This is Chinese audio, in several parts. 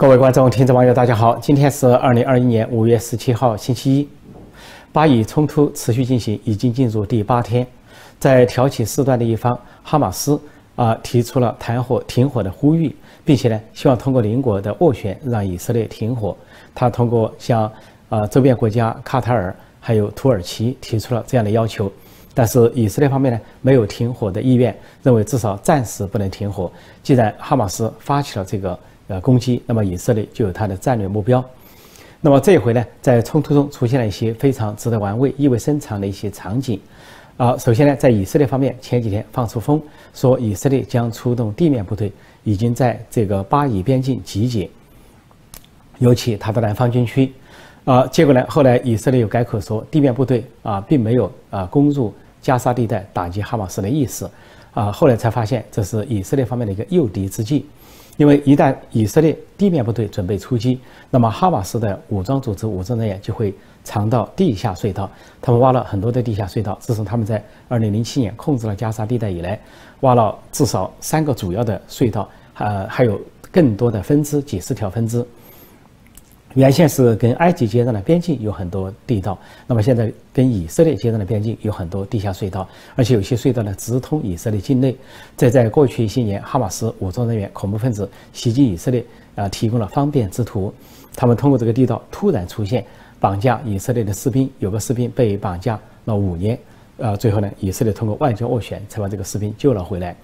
各位观众、听众、网友，大家好！今天是二零二一年五月十七号，星期一。巴以冲突持续进行，已经进入第八天。在挑起事端的一方，哈马斯啊提出了谈火、停火的呼吁，并且呢，希望通过邻国的斡旋让以色列停火。他通过向啊周边国家卡塔尔还有土耳其提出了这样的要求，但是以色列方面呢没有停火的意愿，认为至少暂时不能停火。既然哈马斯发起了这个呃攻击，那么以色列就有它的战略目标。那么这一回呢，在冲突中出现了一些非常值得玩味、意味深长的一些场景。啊，首先呢，在以色列方面，前几天放出风，说以色列将出动地面部队，已经在这个巴以边境集结，尤其他的南方军区。啊，结果呢，后来以色列又改口说，地面部队啊，并没有啊攻入加沙地带打击哈马斯的意思。啊，后来才发现这是以色列方面的一个诱敌之计。因为一旦以色列地面部队准备出击，那么哈马斯的武装组织、武装人员就会藏到地下隧道。他们挖了很多的地下隧道。自从他们在2007年控制了加沙地带以来，挖了至少三个主要的隧道，呃，还有更多的分支，几十条分支。原先是跟埃及接壤的边境有很多地道，那么现在跟以色列接壤的边境有很多地下隧道，而且有些隧道呢直通以色列境内。这在过去一些年，哈马斯武装人员、恐怖分子袭击以色列啊提供了方便之途。他们通过这个地道突然出现，绑架以色列的士兵，有个士兵被绑架了五年，呃，最后呢，以色列通过外交斡旋才把这个士兵救了回来。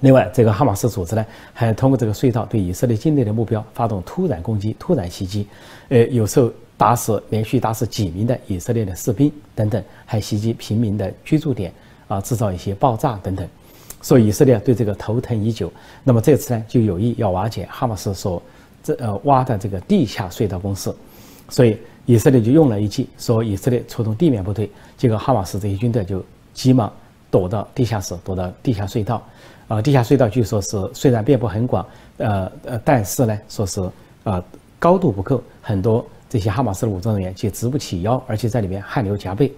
另外，这个哈马斯组织呢，还通过这个隧道对以色列境内的目标发动突然攻击、突然袭击，呃，有时候打死连续打死几名的以色列的士兵等等，还袭击平民的居住点，啊，制造一些爆炸等等。所以以色列对这个头疼已久。那么这次呢，就有意要瓦解哈马斯所这呃挖的这个地下隧道攻势。所以以色列就用了一计，说以色列出动地面部队，结果哈马斯这些军队就急忙躲到地下室，躲到地下隧道。啊，地下隧道据说是虽然遍布很广，呃呃，但是呢，说是啊高度不够，很多这些哈马斯的武装人员却直不起腰，而且在里面汗流浃背。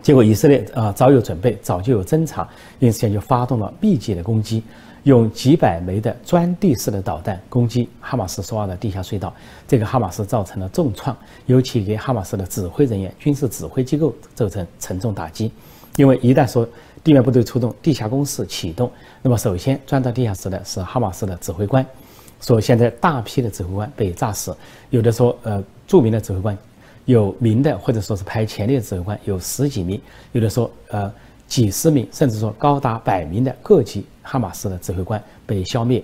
结果以色列啊早有准备，早就有侦查，因此就发动了密集的攻击，用几百枚的钻地式的导弹攻击哈马斯所挖的地下隧道，这个哈马斯造成了重创，尤其给哈马斯的指挥人员、军事指挥机构造成沉重打击，因为一旦说。地面部队出动，地下攻势启动。那么，首先钻到地下室的是哈马斯的指挥官，说现在大批的指挥官被炸死，有的说呃著名的指挥官，有名的或者说是排前列的指挥官有十几名，有的说呃几十名，甚至说高达百名的各级哈马斯的指挥官被消灭。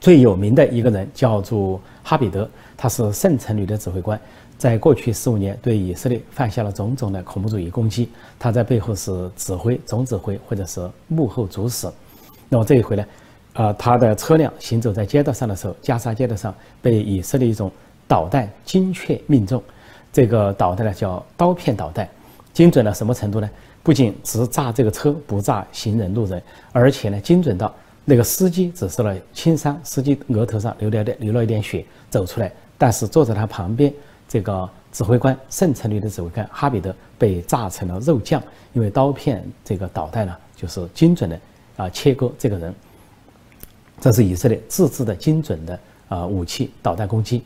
最有名的一个人叫做哈比德，他是圣城旅的指挥官。在过去十五年，对以色列犯下了种种的恐怖主义攻击，他在背后是指挥、总指挥或者是幕后主使。那么这一回呢，呃，他的车辆行走在街道上的时候，加沙街道上被以色列一种导弹精确命中。这个导弹呢叫刀片导弹，精准到什么程度呢？不仅只炸这个车，不炸行人路人，而且呢精准到那个司机只受了轻伤，司机额头上流了点流了一点血走出来，但是坐在他旁边。这个指挥官圣城旅的指挥官哈比德被炸成了肉酱，因为刀片这个导弹呢，就是精准的啊切割这个人。这是以色列自制的精准的啊武器导弹攻击。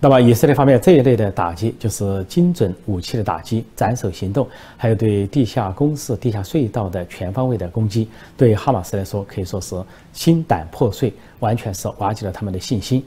那么以色列方面这一类的打击，就是精准武器的打击、斩首行动，还有对地下工事、地下隧道的全方位的攻击，对哈马斯来说可以说是心胆破碎，完全是瓦解了他们的信心。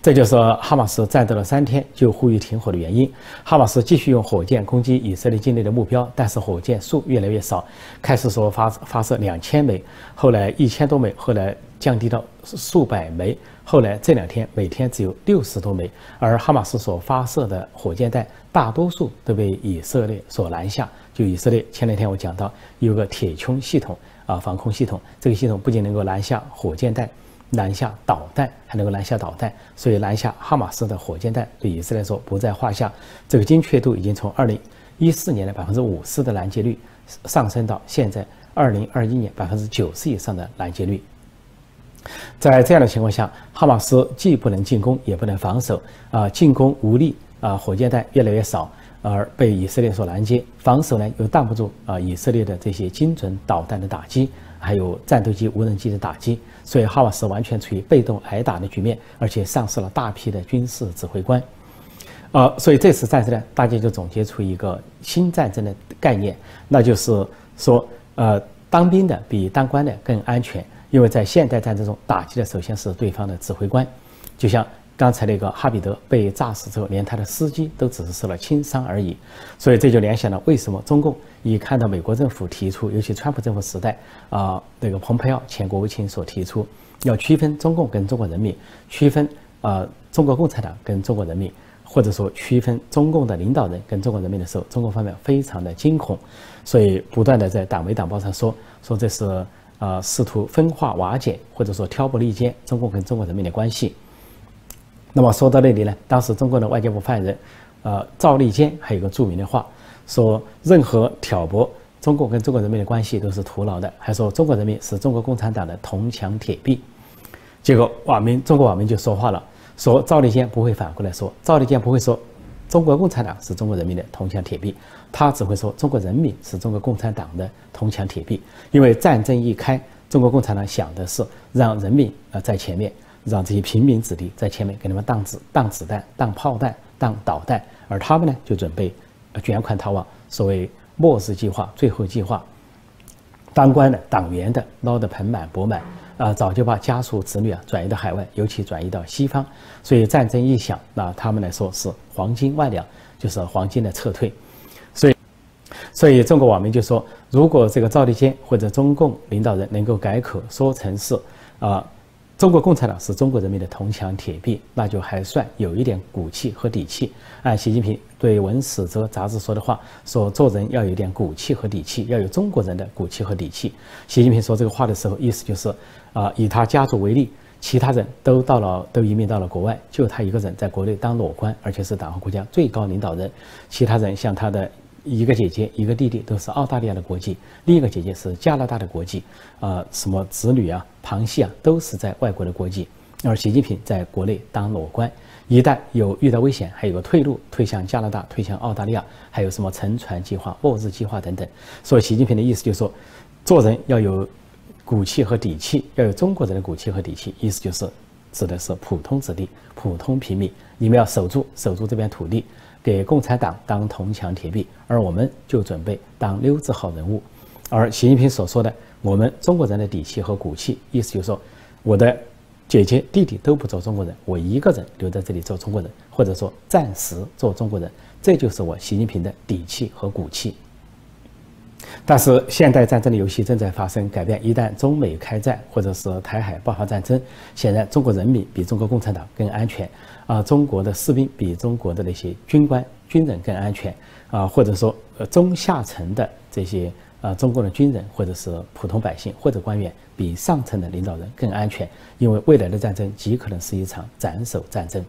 这就是哈马斯战斗了三天就呼吁停火的原因。哈马斯继续用火箭攻击以色列境内的目标，但是火箭数越来越少。开始说发发射两千枚，后来一千多枚，后来降低到数百枚，后来这两天每天只有六十多枚。而哈马斯所发射的火箭弹大多数都被以色列所拦下。就以色列前两天我讲到有个铁穹系统啊防空系统，这个系统不仅能够拦下火箭弹。拦下导弹还能够拦下导弹，所以拦下哈马斯的火箭弹对以色列来说不在话下。这个精确度已经从二零一四年的百分之五十的拦截率上升到现在二零二一年百分之九十以上的拦截率。在这样的情况下，哈马斯既不能进攻，也不能防守，啊，进攻无力，啊，火箭弹越来越少，而被以色列所拦截，防守呢又挡不住啊以色列的这些精准导弹的打击，还有战斗机、无人机的打击，所以哈马斯完全处于被动挨打的局面，而且丧失了大批的军事指挥官。呃，所以这次战争呢，大家就总结出一个新战争的概念，那就是说，呃，当兵的比当官的更安全，因为在现代战争中，打击的首先是对方的指挥官，就像刚才那个哈比德被炸死之后，连他的司机都只是受了轻伤而已，所以这就联想了为什么中共一看到美国政府提出，尤其川普政府时代啊，那个蓬佩奥前国务卿所提出要区分中共跟中国人民，区分啊中国共产党跟中国人民。或者说区分中共的领导人跟中国人民的时候，中国方面非常的惊恐，所以不断的在党媒党报上说说这是呃试图分化瓦解，或者说挑拨离间中共跟中国人民的关系。那么说到那里呢，当时中国的外交部发言人呃赵立坚还有个著名的话，说任何挑拨中共跟中国人民的关系都是徒劳的，还说中国人民是中国共产党的铜墙铁壁。结果网民中国网民就说话了。说赵立坚不会反过来说，赵立坚不会说中国共产党是中国人民的铜墙铁壁，他只会说中国人民是中国共产党的铜墙铁壁。因为战争一开，中国共产党想的是让人民啊在前面，让这些平民子弟在前面给他们当子当子弹、当炮弹、当导弹，而他们呢就准备卷款逃亡，所谓末日计划、最后计划，当官的、党员的捞得盆满钵满。啊，早就把家属子女啊转移到海外，尤其转移到西方。所以战争一响，那他们来说是黄金万两，就是黄金的撤退。所以，所以中国网民就说，如果这个赵立坚或者中共领导人能够改口说成是啊。中国共产党是中国人民的铜墙铁壁，那就还算有一点骨气和底气。按习近平对《文史哲》杂志说的话，说做人要有点骨气和底气，要有中国人的骨气和底气。习近平说这个话的时候，意思就是，啊，以他家族为例，其他人都到了，都移民到了国外，就他一个人在国内当裸官，而且是党和国家最高领导人。其他人像他的。一个姐姐，一个弟弟都是澳大利亚的国籍，另一个姐姐是加拿大的国籍，啊，什么子女啊、旁系啊，都是在外国的国籍。而习近平在国内当裸官，一旦有遇到危险，还有个退路，退向加拿大，退向澳大利亚，还有什么沉船计划、末日计划等等。所以，习近平的意思就是说，做人要有骨气和底气，要有中国人的骨气和底气。意思就是，指的是普通子弟、普通平民，你们要守住、守住这片土地。给共产党当铜墙铁壁，而我们就准备当溜子好人物。而习近平所说的“我们中国人的底气和骨气”，意思就是说，我的姐姐弟弟都不做中国人，我一个人留在这里做中国人，或者说暂时做中国人，这就是我习近平的底气和骨气。但是现代战争的游戏正在发生改变，一旦中美开战，或者是台海爆发战争，显然中国人民比中国共产党更安全，啊，中国的士兵比中国的那些军官、军人更安全，啊，或者说呃中下层的这些啊中国的军人或者是普通百姓或者官员比上层的领导人更安全，因为未来的战争极可能是一场斩首战争。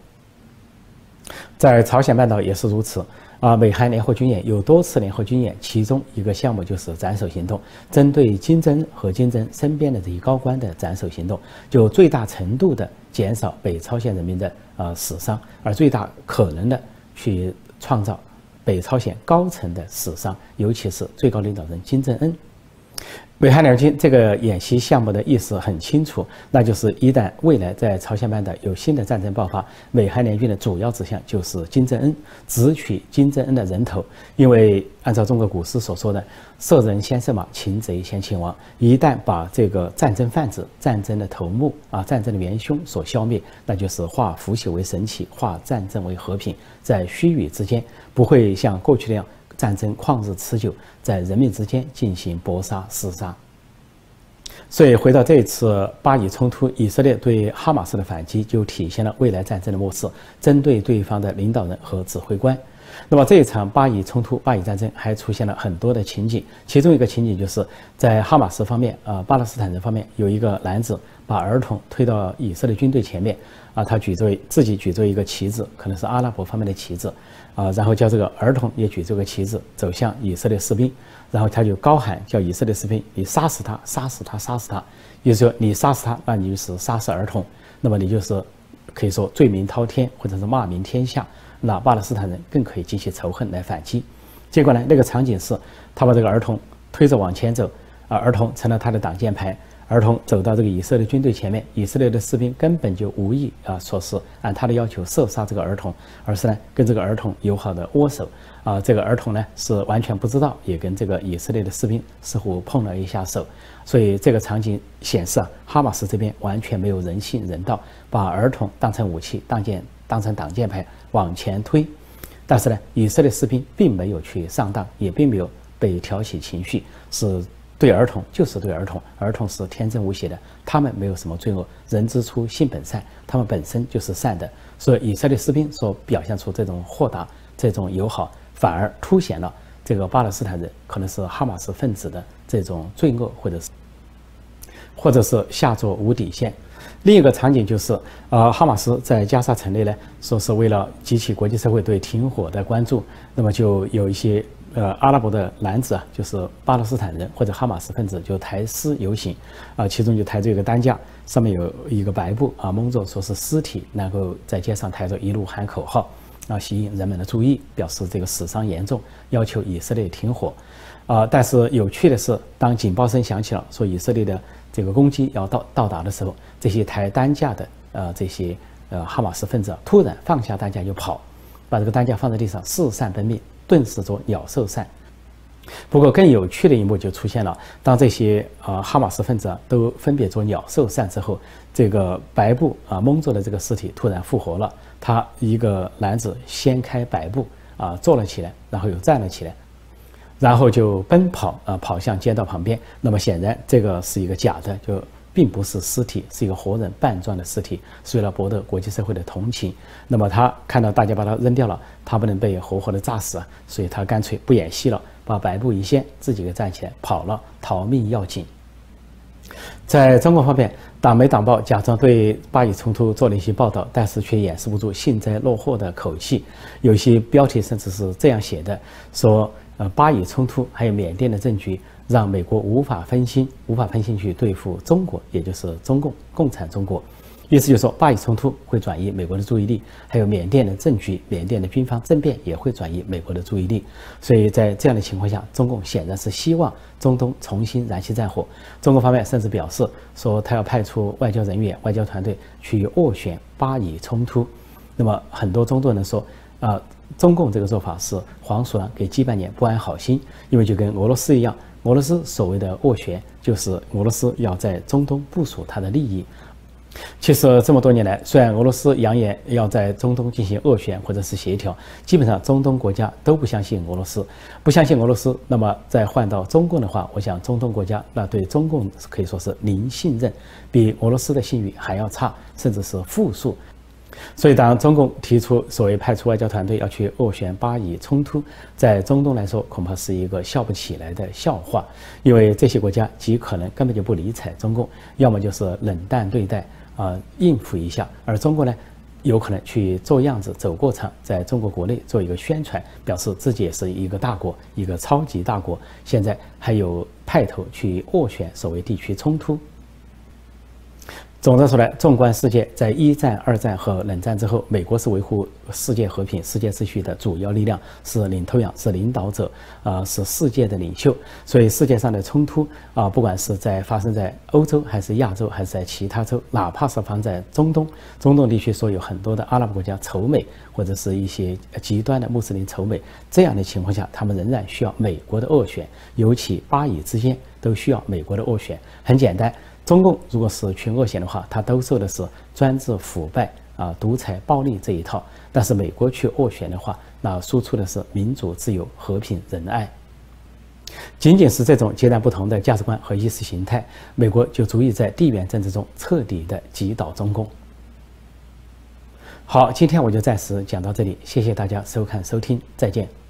在朝鲜半岛也是如此。啊，美韩联合军演有多次联合军演，其中一个项目就是斩首行动，针对金正恩和金正身边的这些高官的斩首行动，就最大程度的减少北朝鲜人民的呃死伤，而最大可能的去创造北朝鲜高层的死伤，尤其是最高领导人金正恩。美韩联军这个演习项目的意思很清楚，那就是一旦未来在朝鲜半岛有新的战争爆发，美韩联军的主要指向就是金正恩，直取金正恩的人头。因为按照中国古诗所说的“射人先射马，擒贼先擒王”，一旦把这个战争贩子、战争的头目啊、战争的元凶所消灭，那就是化腐朽为神奇，化战争为和平，在须臾之间，不会像过去那样。战争旷日持久，在人民之间进行搏杀厮杀。所以，回到这一次巴以冲突，以色列对哈马斯的反击就体现了未来战争的模式，针对对方的领导人和指挥官。那么，这一场巴以冲突、巴以战争还出现了很多的情景，其中一个情景就是在哈马斯方面，啊，巴勒斯坦人方面有一个男子把儿童推到以色列军队前面，啊，他举着自己举着一个旗子，可能是阿拉伯方面的旗子。啊，然后叫这个儿童也举这个旗子走向以色列士兵，然后他就高喊叫以色列士兵，你杀死他，杀死他，杀死他。也就是说，你杀死他，那你就是杀死儿童，那么你就是可以说罪名滔天，或者是骂名天下。那巴勒斯坦人更可以激起仇恨来反击。结果呢，那个场景是，他把这个儿童推着往前走，啊，儿童成了他的挡箭牌。儿童走到这个以色列军队前面，以色列的士兵根本就无意啊，说是按他的要求射杀这个儿童，而是呢跟这个儿童友好的握手啊。这个儿童呢是完全不知道，也跟这个以色列的士兵似乎碰了一下手。所以这个场景显示啊，哈马斯这边完全没有人性人道，把儿童当成武器、当箭、当成挡箭牌往前推。但是呢，以色列士兵并没有去上当，也并没有被挑起情绪，是。对儿童就是对儿童，儿童是天真无邪的，他们没有什么罪恶。人之初，性本善，他们本身就是善的。所以以色列士兵所表现出这种豁达、这种友好，反而凸显了这个巴勒斯坦人可能是哈马斯分子的这种罪恶，或者是，或者是下作无底线。另一个场景就是，呃，哈马斯在加沙城内呢，说是为了激起国际社会对停火的关注，那么就有一些。呃，阿拉伯的男子啊，就是巴勒斯坦人或者哈马斯分子，就抬尸游行，啊，其中就抬着一个担架，上面有一个白布啊，蒙着说是尸体，然后在街上抬着，一路喊口号，啊，吸引人们的注意，表示这个死伤严重，要求以色列停火，啊，但是有趣的是，当警报声响起了，说以色列的这个攻击要到到达的时候，这些抬担架的呃这些呃哈马斯分子突然放下担架就跑，把这个担架放在地上，四散奔命。顿时做鸟兽散。不过更有趣的一幕就出现了：当这些啊哈马斯分子都分别做鸟兽散之后，这个白布啊蒙着的这个尸体突然复活了。他一个男子掀开白布啊坐了起来，然后又站了起来，然后就奔跑啊跑向街道旁边。那么显然这个是一个假的，就。并不是尸体，是一个活人半装的尸体，是为了博得国际社会的同情。那么他看到大家把他扔掉了，他不能被活活的炸死啊，所以他干脆不演戏了，把白布一掀，自己给站起来跑了，逃命要紧。在中国方面，党媒党报假装对巴以冲突做了一些报道，但是却掩饰不住幸灾乐祸的口气，有些标题甚至是这样写的：说呃巴以冲突还有缅甸的政局。让美国无法分心，无法分心去对付中国，也就是中共、共产中国。意思就是说，巴以冲突会转移美国的注意力，还有缅甸的政局、缅甸的军方政变也会转移美国的注意力。所以在这样的情况下，中共显然是希望中东重新燃起战火。中国方面甚至表示说，他要派出外交人员、外交团队去斡旋巴以冲突。那么很多中东人说，啊，中共这个做法是黄鼠狼给鸡拜年，不安好心，因为就跟俄罗斯一样。俄罗斯所谓的斡旋，就是俄罗斯要在中东部署它的利益。其实这么多年来，虽然俄罗斯扬言要在中东进行斡旋或者是协调，基本上中东国家都不相信俄罗斯，不相信俄罗斯。那么再换到中共的话，我想中东国家那对中共可以说是零信任，比俄罗斯的信誉还要差，甚至是负数。所以，当中共提出所谓派出外交团队要去斡旋巴以冲突，在中东来说，恐怕是一个笑不起来的笑话，因为这些国家极可能根本就不理睬中共，要么就是冷淡对待啊，应付一下；而中国呢，有可能去做样子、走过场，在中国国内做一个宣传，表示自己也是一个大国，一个超级大国，现在还有派头去斡旋所谓地区冲突。总的说来，纵观世界，在一战、二战和冷战之后，美国是维护世界和平、世界秩序的主要力量，是领头羊，是领导者，啊，是世界的领袖。所以，世界上的冲突啊，不管是在发生在欧洲，还是亚洲，还是在其他州，哪怕是发生在中东，中东地区说有很多的阿拉伯国家仇美，或者是一些极端的穆斯林仇美，这样的情况下，他们仍然需要美国的斡旋，尤其巴以之间都需要美国的斡旋。很简单。中共如果是去恶险的话，他兜售的是专制腐败啊、独裁暴力这一套；但是美国去斡旋的话，那输出的是民主、自由、和平、仁爱。仅仅是这种截然不同的价值观和意识形态，美国就足以在地缘政治中彻底的击倒中共。好，今天我就暂时讲到这里，谢谢大家收看收听，再见。